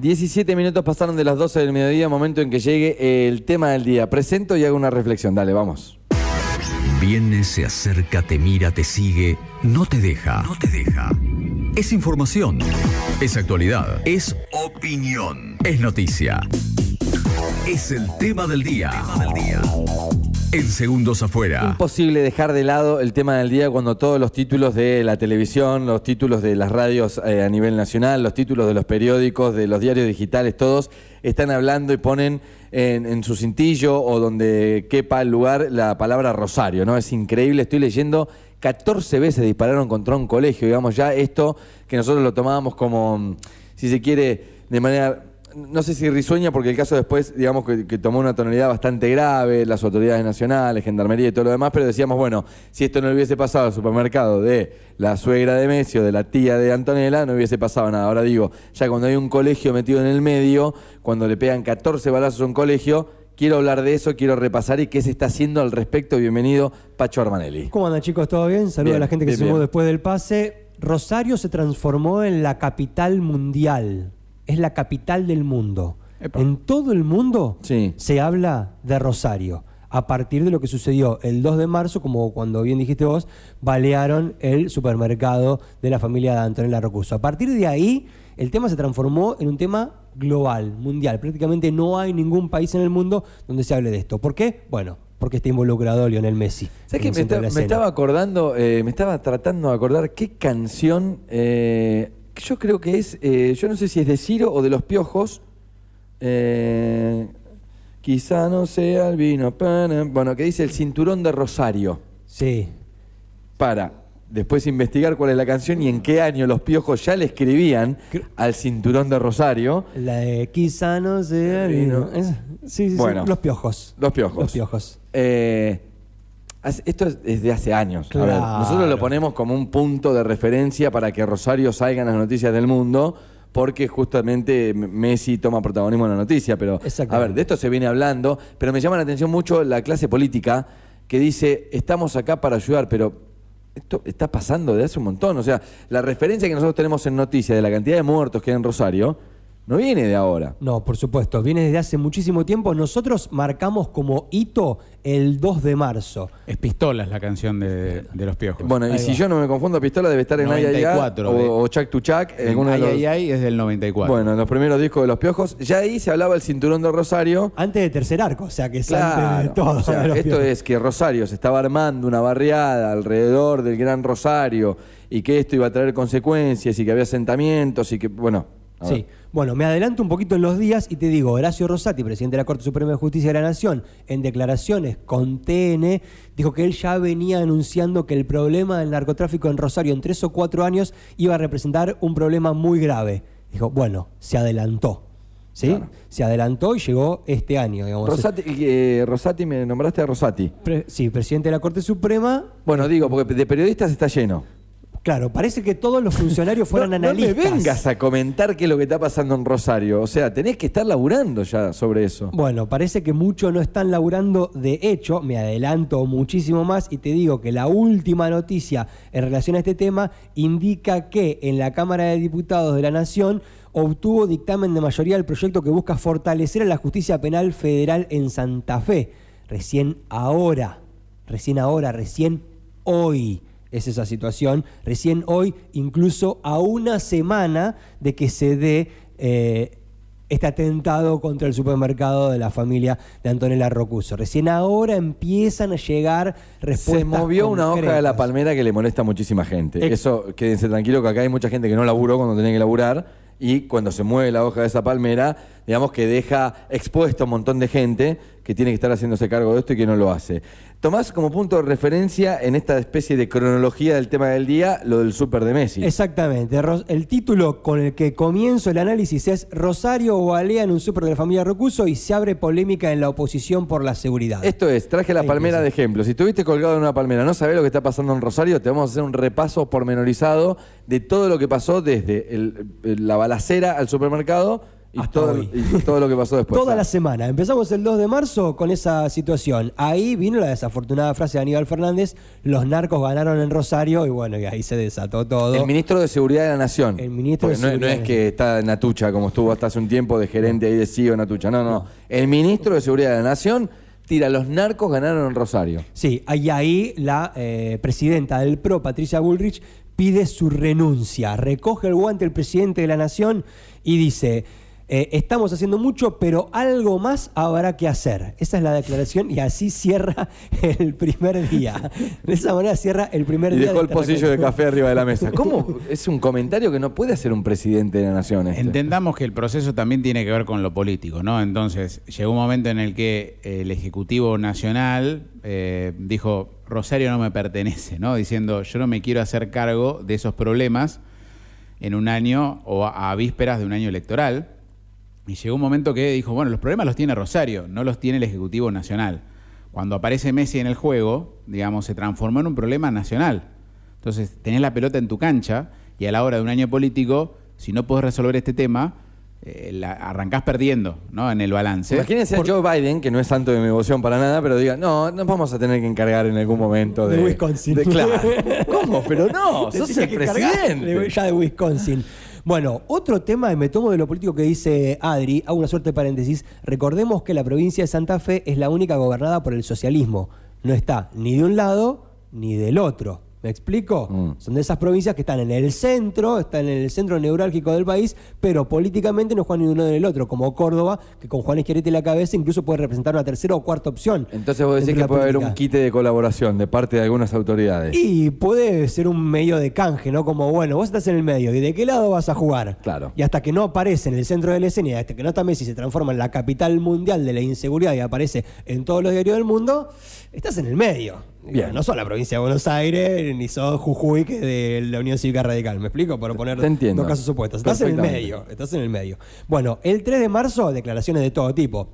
17 minutos pasaron de las 12 del mediodía, momento en que llegue el tema del día. Presento y hago una reflexión. Dale, vamos. Viene, se acerca, te mira, te sigue, no te deja. No te deja. Es información. Es actualidad. Es opinión. Es noticia. Es el tema del día. En segundos afuera. Imposible dejar de lado el tema del día cuando todos los títulos de la televisión, los títulos de las radios eh, a nivel nacional, los títulos de los periódicos, de los diarios digitales, todos están hablando y ponen en, su cintillo o donde quepa el lugar la palabra Rosario, ¿no? Es increíble, estoy leyendo 14 veces dispararon contra un colegio, digamos, ya esto que nosotros lo tomábamos como, si se quiere, de manera no sé si risueña, porque el caso después, digamos que, tomó una tonalidad bastante grave, las autoridades nacionales, gendarmería y todo lo demás, pero decíamos, bueno, si esto no hubiese pasado al supermercado de la suegra de Messi o de la tía de Antonella, no hubiese pasado nada. Ahora digo, ya cuando hay un colegio metido en el medio, cuando le pegan 14 balazos a un colegio, quiero hablar de eso, quiero repasar y qué se está haciendo al respecto. Bienvenido, Pacho Armanelli. ¿Cómo andan chicos? ¿Todo bien? Saludos a la gente que se sumó después del pase. Rosario se transformó en la capital mundial es la capital del mundo. En todo el mundo se habla de Rosario. A partir de lo que sucedió el 2 de marzo, como cuando bien dijiste vos, balearon el supermercado de la familia de Antonella Rocuso. A partir de ahí, el tema se transformó en un tema global, mundial. Prácticamente no hay ningún país en el mundo donde se hable de esto. ¿Por qué? Bueno, porque está involucrado Lionel Messi. ¿Sabes qué? Me, estaba acordando, eh, me estaba tratando de acordar qué canción eh, yo creo que es, eh, yo no sé si es de Ciro o de los Piojos. Eh, quizá no sea el vino. Bueno, que dice el cinturón de Rosario. Sí. Para después investigar cuál es la canción y en qué año los piojos ya le escribían al cinturón de Rosario. La de quizá no sea el vino. Sí, sí, bueno, los piojos. Los piojos. Los piojos. Eh, esto es de hace años. nosotros lo ponemos como un punto de referencia para que Rosario salga en las noticias del mundo, porque justamente Messi toma protagonismo en la noticia. Pero, a ver, de esto se viene hablando, pero me llama la atención mucho la clase política que dice, estamos acá para ayudar, pero esto está pasando de hace un montón. O sea, la referencia que nosotros tenemos en noticias de la cantidad de muertos que hay en Rosario no viene de ahora. No, por supuesto, viene desde hace muchísimo tiempo. Nosotros marcamos como hito el 2 de marzo. Es Pistola, es la canción de, los piojos. Bueno, y si yo no me confundo, Pistola debe estar en Ay, Ay, o, o Chuck to Chuck. Ay, Ay, es del 94. Bueno, en los primeros discos de los piojos. Ya ahí se hablaba el cinturón de Rosario. Antes de Tercer Arco, o sea que es antes de todo. esto es que Rosario se estaba armando una barriada alrededor del Gran Rosario y que esto iba a traer consecuencias y que había asentamientos y que, bueno, Sí, bueno, me adelanto un poquito en los días y te digo, Horacio Rosati, presidente de la Corte Suprema de Justicia de la Nación, en declaraciones con TN, dijo que él ya venía anunciando que el problema del narcotráfico en Rosario en tres o cuatro años iba a representar un problema muy grave. Dijo, bueno, se adelantó. ¿Sí? Se adelantó y llegó este año. Digamos. Rosati, eh, Rosati, me nombraste a Rosati. sí, presidente de la Corte Suprema. Bueno, digo, porque de periodistas está lleno. Claro, parece que todos los funcionarios fueran analistas. No me vengas a comentar qué es lo que está pasando en Rosario. O sea, tenés que estar laburando ya sobre eso. Bueno, parece que muchos no están laburando. De hecho, me adelanto muchísimo más y te digo que la última noticia en relación a este tema indica que en la Cámara de Diputados de la Nación obtuvo dictamen de mayoría el proyecto que busca fortalecer a la justicia penal federal en Santa Fe. Recién ahora, recién ahora, recién hoy es esa situación. Recién hoy, incluso a una semana de que se dé eh, este atentado contra el supermercado de la familia de Antonella Rocuso. Recién ahora empiezan a llegar respuestas. Se movió una hoja de la palmera que le molesta a muchísima gente. Eso, quédense tranquilos que acá hay mucha gente que no laburó cuando tenía que laburar y cuando se mueve la hoja de esa palmera, digamos que deja expuesto a un montón de gente que tiene que estar haciéndose cargo de esto y que no lo hace. Tomás como punto de referencia en esta especie de cronología del tema del día lo del Super de Messi. Exactamente. El título con el que comienzo el análisis es Rosario o Alea en un Super de la familia Rocuso y se abre polémica en la oposición por la seguridad. Esto es, traje la palmera de ejemplo. Si estuviste colgado en una palmera, no sabés lo que está pasando en Rosario, te vamos a hacer un repaso pormenorizado de todo lo que pasó desde la balacera al supermercado Y todo, hoy. y todo lo que pasó después. Toda la semana. Empezamos el 2 de marzo con esa situación. Ahí vino la desafortunada frase de Aníbal Fernández, los narcos ganaron en Rosario y bueno, y ahí se desató todo. El ministro de Seguridad de la Nación. El ministro de no, Seguridad no es que está Natucha, como estuvo hasta hace un tiempo de gerente ahí de CEO Natucha. No, no. El ministro de Seguridad de la Nación tira los narcos ganaron en Rosario. Sí, y ahí la eh, presidenta del PRO, Patricia Bullrich, pide su renuncia. Recoge el guante el presidente de la Nación y dice, eh, estamos haciendo mucho, pero algo más habrá que hacer. Esa es la declaración y así cierra el primer día. De esa manera cierra el primer Y día. dejó de el pocillo de café arriba de la mesa. ¿Cómo? Es un comentario que no puede hacer un presidente de la Nación. este. Entendamos que el proceso también tiene que ver con lo político, ¿no? Entonces, llegó un momento en el que el Ejecutivo Nacional eh, dijo, Rosario no me pertenece, ¿no? Diciendo, yo no me quiero hacer cargo de esos problemas en un año o a, a vísperas de un año electoral. Y llegó un momento que dijo, bueno, los problemas los tiene Rosario, no los tiene el Ejecutivo Nacional. Cuando aparece Messi en el juego, digamos, se transformó en un problema nacional. Entonces, tenés la pelota en tu cancha y a la hora de un año político, si no podés resolver este tema, eh, la- arrancás perdiendo ¿no? en el balance. Imagínense a Joe Biden, que no es santo de mi devoción para nada, pero diga, no, nos vamos a tener que encargar en algún momento de, De Wisconsin. de- claro. ¿Cómo? Pero no, sos el presidente. de- ya de Wisconsin. Bueno, otro tema, y me tomo de lo político que dice Adri, hago una suerte de paréntesis. Recordemos que la provincia de Santa Fe es la única gobernada por el socialismo. No está ni de un lado ni del otro. ¿Me explico? Mm. Son de esas provincias que están en el centro, están en el centro neurálgico del país, pero políticamente no juegan ni uno ni el otro, como Córdoba, que con Juan Esquerete en la cabeza incluso puede representar una tercera o cuarta opción. Entonces vos decís que puede haber un quite de colaboración de parte de algunas autoridades. Y puede ser un medio de canje, ¿no? Como, bueno, vos estás en el medio, ¿y de qué lado vas a jugar? Claro. Y hasta que no aparece en el centro de la escena, y hasta que no está Messi, se transforma en la capital mundial de la inseguridad y aparece en todos los diarios del mundo, estás en el medio. Bien. No sos la provincia de Buenos Aires, ni sos Jujuy, que es de la Unión Cívica Radical. ¿Me explico? Para poner dos casos opuestos. Estás en el medio, estás en el medio. Bueno, el 3 de marzo, declaraciones de todo tipo.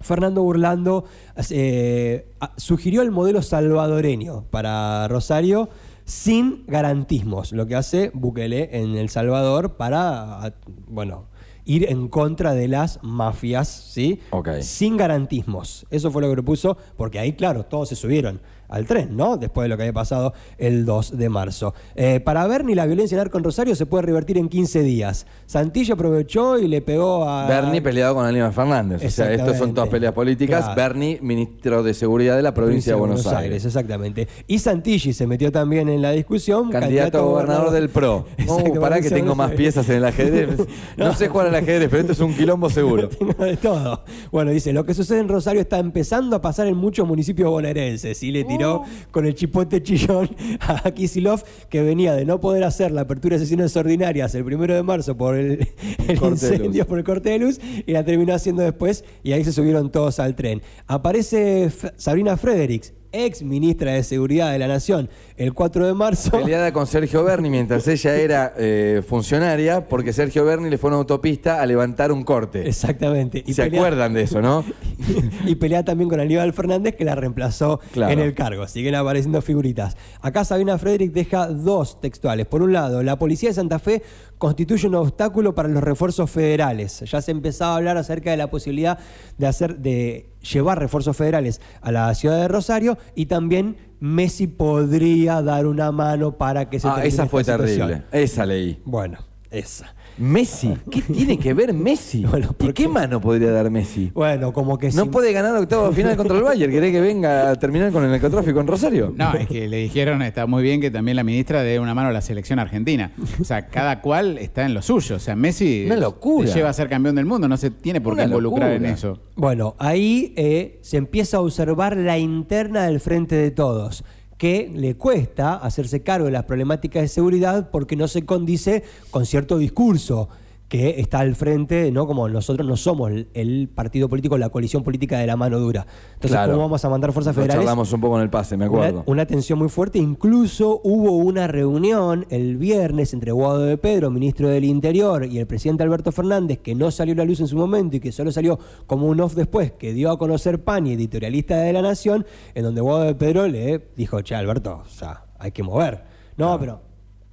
Fernando Burlando eh, sugirió el modelo salvadoreño para Rosario sin garantismos, lo que hace Bukele en El Salvador para, bueno, ir en contra de las mafias, ¿sí? Ok. Sin garantismos. Eso fue lo que propuso, porque ahí, claro, todos se subieron al tren, ¿no? Después de lo que había pasado el 2 de marzo. Eh, para Bernie, la violencia en Arco en Rosario se puede revertir en 15 días. Santilla aprovechó y le pegó a... Bernie peleado con Aníbal Fernández. O sea, estos son todas peleas políticas. Claro. Bernie, ministro de Seguridad de la provincia de Buenos, Aires. Exactamente. Y Santilli se metió también en la discusión. Candidato a gobernador del PRO. Oh, pará que tengo Buenos más piezas en el ajedrez. No sé jugar al ajedrez, pero esto es un quilombo seguro. Tengo de todo. Bueno, dice, lo que sucede en Rosario está empezando a pasar en muchos municipios bonaerenses. Y le tiró Oh. con el chipote chillón a Kisilov, que venía de no poder hacer la apertura de sesiones ordinarias el primero de marzo por el, el Corte de incendio, luz. por el corte de luz, y la terminó haciendo después, y ahí se subieron todos al tren. Aparece F- Sabrina Fredericks, ex ministra de Seguridad de la Nación, el 4 de marzo. Peleada con Sergio Berni mientras ella era eh, funcionaria, porque Sergio Berni le fue a una autopista a levantar un corte. Exactamente. ¿Se pelea- acuerdan de eso, no? y pelea también con Aníbal Fernández, que la reemplazó Claro. en el cargo. Siguen apareciendo figuritas. Acá Sabina Frederick deja dos textuales. Por un lado, la policía de Santa Fe constituye un obstáculo para los refuerzos federales. Ya se empezaba a hablar acerca de la posibilidad de hacer, de llevar refuerzos federales a la ciudad de Rosario y también Messi podría dar una mano para que se Ah, termine esa fue esta terrible. situación. Esa leí. Bueno, esa. Messi. ¿Qué tiene que ver Messi? Bueno, ¿Por qué mano podría dar Messi? Bueno, como que No si- puede ganar octavo final contra el Bayern. ¿Querés que venga a terminar con el narcotráfico en Rosario? No, es que le dijeron, está muy bien que también la ministra dé una mano a la selección argentina. O sea, cada cual está en lo suyo. O sea, Messi Una locura. te lleva a ser campeón del mundo, no se tiene por qué Una involucrar locura. en eso. Bueno, ahí eh, se empieza a observar la interna del frente de todos, que le cuesta hacerse cargo de las problemáticas de seguridad porque no se condice con cierto discurso que está al frente, ¿no? Como nosotros no somos el, partido político, la coalición política de la mano dura. Entonces, Claro. ¿cómo vamos a mandar fuerzas Lo federales? charlamos un poco en el pase, me acuerdo. Una, una tensión muy fuerte. Incluso hubo una reunión el viernes entre Guado de Pedro, ministro del Interior, y el presidente Alberto Fernández, que no salió a la luz en su momento y que solo salió como un off después, que dio a conocer Pani, editorialista de La Nación, en donde Guado de Pedro le dijo, che, Alberto, o sea, hay que mover. No, pero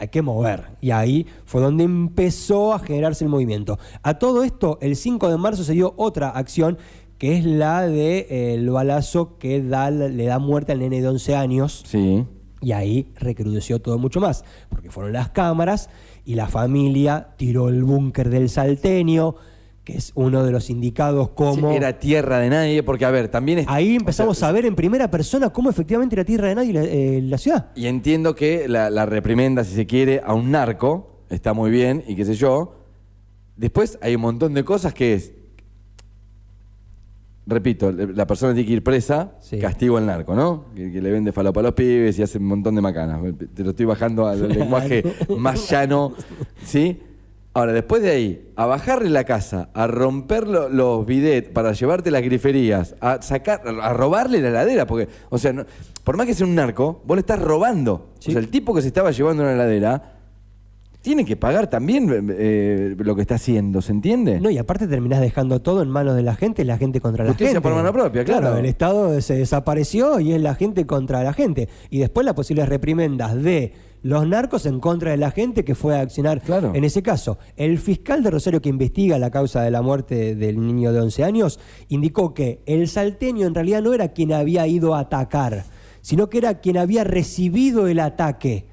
hay que mover. Y ahí fue donde empezó a generarse el movimiento. A todo esto, el 5 de marzo se dio otra acción que es la del de, el balazo que da, le da muerte al nene de 11 años. Sí. Y ahí recrudeció todo mucho más, porque fueron las cámaras y la familia tiró el búnker del salteño, que es uno de los indicados como... Sí, era tierra de nadie, porque a ver, también... Es, Ahí empezamos o sea, a ver en primera persona cómo efectivamente era tierra de nadie la, eh, la ciudad. Y entiendo que la, la, reprimenda, si se quiere, a un narco, está muy bien, y qué sé yo. Después hay un montón de cosas que es... Repito, la persona tiene que ir presa, sí. castigo al narco, ¿no? Que, que, le vende falopa a los pibes y hace un montón de macanas. Te lo estoy bajando al lenguaje más llano, ¿sí? Ahora, después de ahí, a bajarle la casa, a romper lo, los bidets para llevarte las griferías, a sacar, a robarle la heladera, porque, o sea, no, por más que sea un narco, vos le estás robando. O sea, el tipo que se estaba llevando una heladera tiene que pagar también eh, lo que está haciendo, ¿se entiende? No, y aparte terminás dejando todo en manos de la gente, la gente contra la Justicia gente. por mano propia, claro. claro. El Estado se desapareció y es la gente contra la gente. Y después las posibles reprimendas de los narcos en contra de la gente que fue a accionar claro. en ese caso. El fiscal de Rosario que investiga la causa de la muerte del niño de 11 años indicó que el salteño en realidad no era quien había ido a atacar, sino que era quien había recibido el ataque.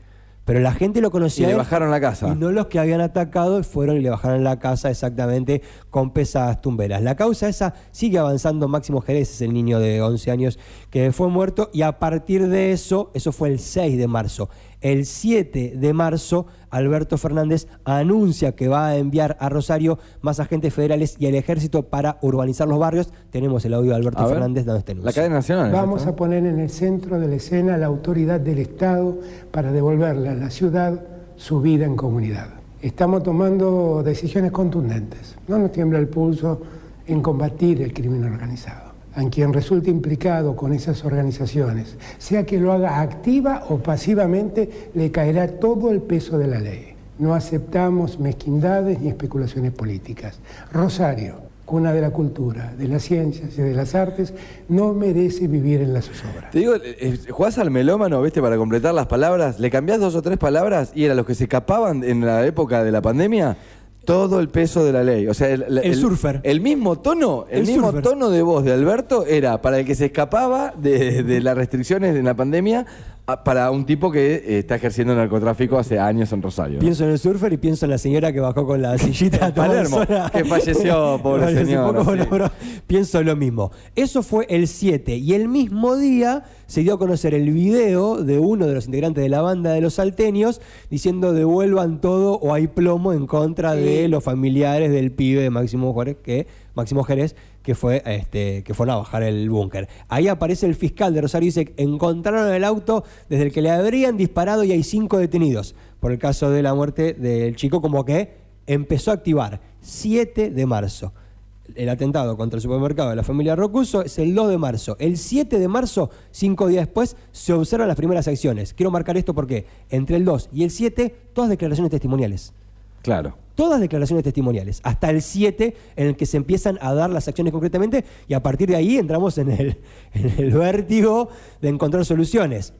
Pero la gente lo conocía. Y le bajaron la casa. Y no los que habían atacado fueron y le bajaron la casa exactamente con pesadas tumberas. La causa esa sigue avanzando. Máximo Jerez es el niño de 11 años que fue muerto. Y a partir de eso, eso fue el 6 de marzo. El 7 de marzo, Alberto Fernández anuncia que va a enviar a Rosario más agentes federales y el ejército para urbanizar los barrios. Tenemos el audio de Alberto Fernández dando este anuncio. La cadena nacional. Vamos a poner en el centro de la escena la autoridad del Estado para devolverle a la ciudad su vida en comunidad. Estamos tomando decisiones contundentes. No nos tiembla el pulso en combatir el crimen organizado a quien resulte implicado con esas organizaciones, sea que lo haga activa o pasivamente, le caerá todo el peso de la ley. No aceptamos mezquindades ni especulaciones políticas. Rosario, cuna de la cultura, de las ciencias y de las artes, no merece vivir en la zozobra. Te digo, jugás al melómano, ¿viste? Para completar las palabras, le cambiás dos o tres palabras y eran los que se escapaban en la época de la pandemia, todo el peso de la ley. O sea, el, el, el surfer. El mismo tono, el, el mismo surfer. tono de voz de Alberto era para el que se escapaba de, de las restricciones en la pandemia para un tipo que eh, está ejerciendo narcotráfico hace años en Rosario. Pienso en el surfer y pienso en la señora que bajó con la sillita a Palermo, que falleció, pobre señor. Sí. Pienso lo mismo. Eso fue el 7 y el mismo día se dio a conocer el video de uno de los integrantes de la banda de los salteños diciendo devuelvan todo o hay plomo en contra de los familiares del pibe de Máximo Juárez que Máximo Jerez, que fue este, que fueron a bajar el búnker. Ahí aparece el fiscal de Rosario y dice, encontraron el auto desde el que le habrían disparado y hay cinco detenidos por el caso de la muerte del chico, como que empezó a activar 7 de marzo. El atentado contra el supermercado de la familia Rocuso es el 2 de marzo. El 7 de marzo, cinco días después, se observan las primeras acciones. Quiero marcar esto porque entre el 2 y el 7, todas declaraciones testimoniales. Claro todas declaraciones testimoniales, hasta el 7 en el que se empiezan a dar las acciones concretamente y a partir de ahí entramos en el, en vértigo de encontrar soluciones.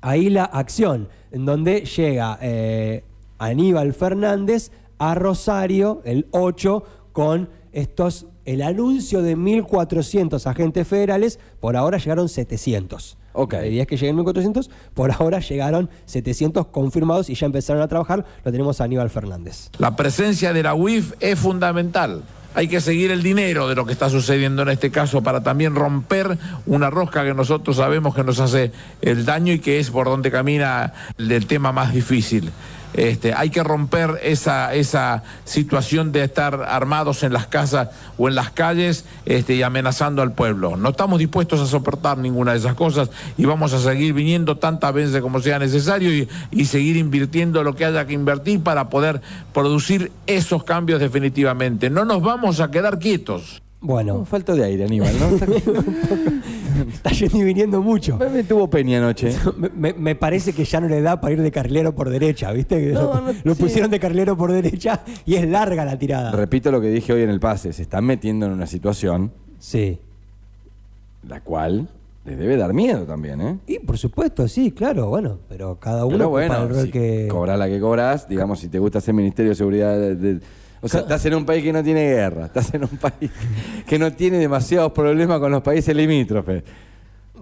Ahí la acción, en donde llega eh, Aníbal Fernández a Rosario el 8 con estos, el anuncio de 1.400 agentes federales, por ahora llegaron 700. Ok. La idea es que lleguen 1.400, por ahora llegaron 700 confirmados y ya empezaron a trabajar. Lo tenemos a Aníbal Fernández. La presencia de la UIF es fundamental. Hay que seguir el dinero de lo que está sucediendo en este caso para también romper una rosca que nosotros sabemos que nos hace el daño y que es por donde camina el tema más difícil. Este, hay que romper esa, esa situación de estar armados en las casas o en las calles este, y amenazando al pueblo. No estamos dispuestos a soportar ninguna de esas cosas y vamos a seguir viniendo tantas veces como sea necesario y, y seguir invirtiendo lo que haya que invertir para poder producir esos cambios definitivamente. No nos vamos a quedar quietos. Bueno. Falta de aire, Aníbal, ¿no? Está yendo y viniendo mucho. Me, me tuvo Peña anoche. Me, me, parece que ya no le da para ir de carrilero por derecha, ¿viste? No, lo, no, lo sí. pusieron de carrilero por derecha y es larga la tirada. Repito lo que dije hoy en el pase. Se están metiendo en una situación Sí. la cual les debe dar miedo también, ¿eh? Y por supuesto, sí, claro, bueno, pero cada uno Pero bueno, el rol si que... cobras la que cobras, digamos, si te gusta ser Ministerio de Seguridad... de- de- o sea, estás en un país que no tiene guerra, estás en un país que no tiene demasiados problemas con los países limítrofes.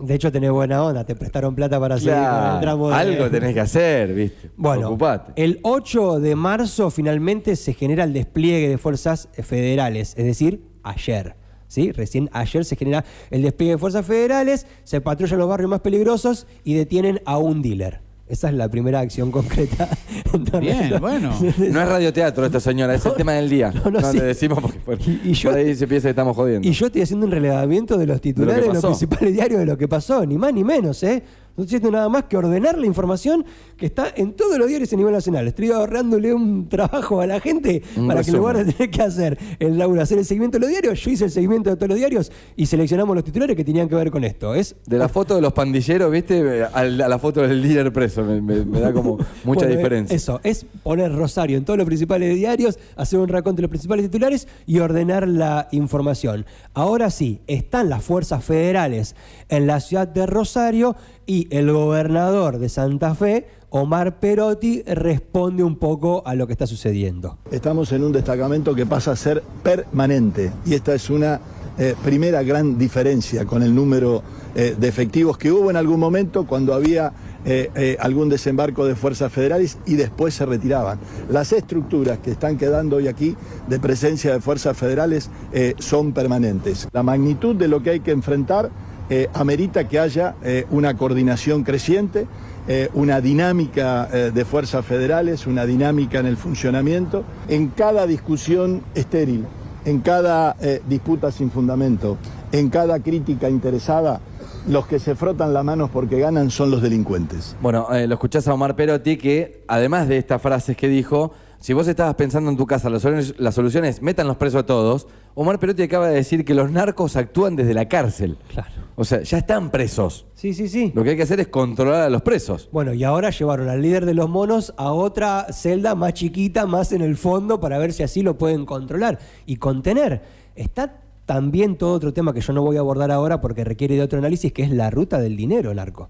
De hecho, tenés buena onda, te prestaron plata para seguir con el Claro, tramo de- algo tenés que hacer, ¿viste? Bueno, Ocupate. el 8 de marzo finalmente se genera el despliegue de fuerzas federales, es decir, ayer. ¿sí? Recién ayer se genera el despliegue de fuerzas federales, se patrullan los barrios más peligrosos y detienen a un dealer. Esa es la primera acción concreta. Bien, bueno. No es radioteatro esto, señora, es el tema del día. no, No, no, sí. le decimos porque por, Y- y yo- por ahí se piensa que estamos jodiendo. Y yo estoy haciendo un relevamiento de los titulares de, los pasó. principales diarios de lo que pasó, ni más ni menos, ¿eh? No estoy haciendo nada más que ordenar la información que está en todos los diarios a nivel nacional. Estoy ahorrándole un trabajo a la gente Un para que en lugar de tener que hacer el Laura hacer el seguimiento de los diarios, yo hice el seguimiento de todos los diarios y seleccionamos los titulares que tenían que ver con esto. Es De la foto de los pandilleros, ¿viste? A la, foto del líder preso, me, me- me da como mucha Bueno, diferencia. Eso, es poner Rosario en todos los principales diarios, hacer un raconto de los principales titulares y ordenar la información. Ahora sí, están las fuerzas federales en la ciudad de Rosario y el gobernador de Santa Fe, Omar Perotti, responde un poco a lo que está sucediendo. Estamos en un destacamento que pasa a ser permanente y esta es una eh, primera gran diferencia con el número eh, de efectivos que hubo en algún momento cuando había eh, algún desembarco de fuerzas federales y después se retiraban. Las estructuras que están quedando hoy aquí de presencia de fuerzas federales son permanentes. La magnitud de lo que hay que enfrentar eh, amerita que haya eh, una coordinación creciente, eh, una dinámica de fuerzas federales, una dinámica en el funcionamiento, en cada discusión estéril, en cada disputa sin fundamento, en cada crítica interesada, los que se frotan las manos porque ganan son los delincuentes. Bueno, lo escuchás a Omar Perotti que, además de estas frases que dijo, si vos estabas pensando en tu casa, la solución, es- la solución es metan los presos a todos, Omar Perotti acaba de decir que los narcos actúan desde la cárcel. Claro. O sea, ya están presos. Sí, sí, sí. Lo que hay que hacer es controlar a los presos. Bueno, y ahora llevaron al líder de los monos a otra celda más chiquita, más en el fondo, para ver si así lo pueden controlar y contener. Está también todo otro tema que yo no voy a abordar ahora porque requiere de otro análisis, que es la ruta del dinero, narco.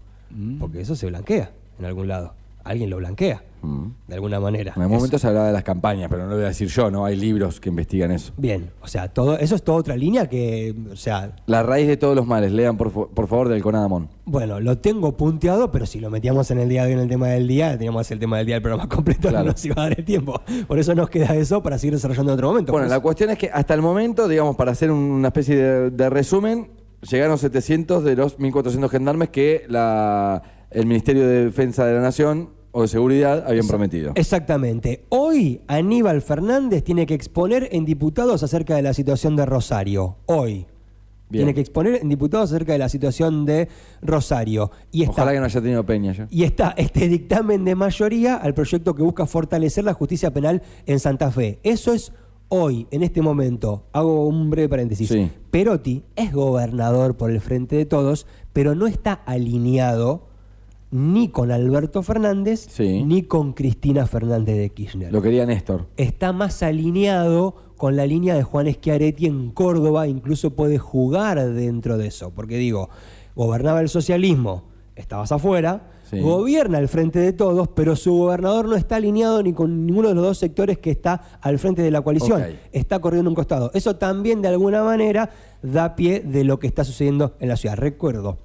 Porque eso se blanquea en algún lado. Alguien lo blanquea, de alguna manera. En algún momento se hablaba de las campañas, pero no lo voy a decir yo, ¿no? Hay libros que investigan eso. Bien, o sea, todo, eso es toda otra línea que, o sea, La raíz de todos los males, lean por, por favor del Conadamón. Bueno, lo tengo punteado, pero si lo metíamos en el día de hoy en el tema del día, teníamos el tema del día del programa completo, Claro. no nos iba a dar el tiempo. Por eso nos queda eso para seguir desarrollando en otro momento. Bueno, Pues, la cuestión es que hasta el momento, digamos, para hacer una especie de, de resumen, llegaron 700 de los 1.400 gendarmes que la, el Ministerio de Defensa de la Nación o de Seguridad habían prometido. Exactamente. Hoy Aníbal Fernández tiene que exponer en diputados acerca de la situación de Rosario. Hoy. Bien. Tiene que exponer en diputados acerca de la situación de Rosario. Y está, Ojalá que no haya tenido Peña ya. y está este dictamen de mayoría al proyecto que busca fortalecer la justicia penal en Santa Fe. Eso es hoy, en este momento. Hago un breve paréntesis. Sí. Perotti es gobernador por el Frente de Todos, pero no está alineado ni con Alberto Fernández Sí. ni con Cristina Fernández de Kirchner. Lo quería Néstor. Está más alineado con la línea de Juan Schiaretti en Córdoba, incluso puede jugar dentro de eso, porque digo, gobernaba el socialismo, estabas afuera, Sí. gobierna el frente de todos, pero su gobernador no está alineado ni con ninguno de los dos sectores que está al frente de la coalición, está corriendo un costado. Eso también de alguna manera da pie de lo que está sucediendo en la ciudad. Recuerdo,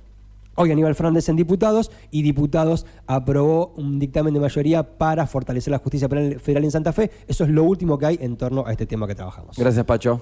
Hoy Aníbal Fernández en diputados y diputados aprobó un dictamen de mayoría para fortalecer la justicia penal federal en Santa Fe. Eso es lo último que hay en torno a este tema que trabajamos. Gracias, Pacho.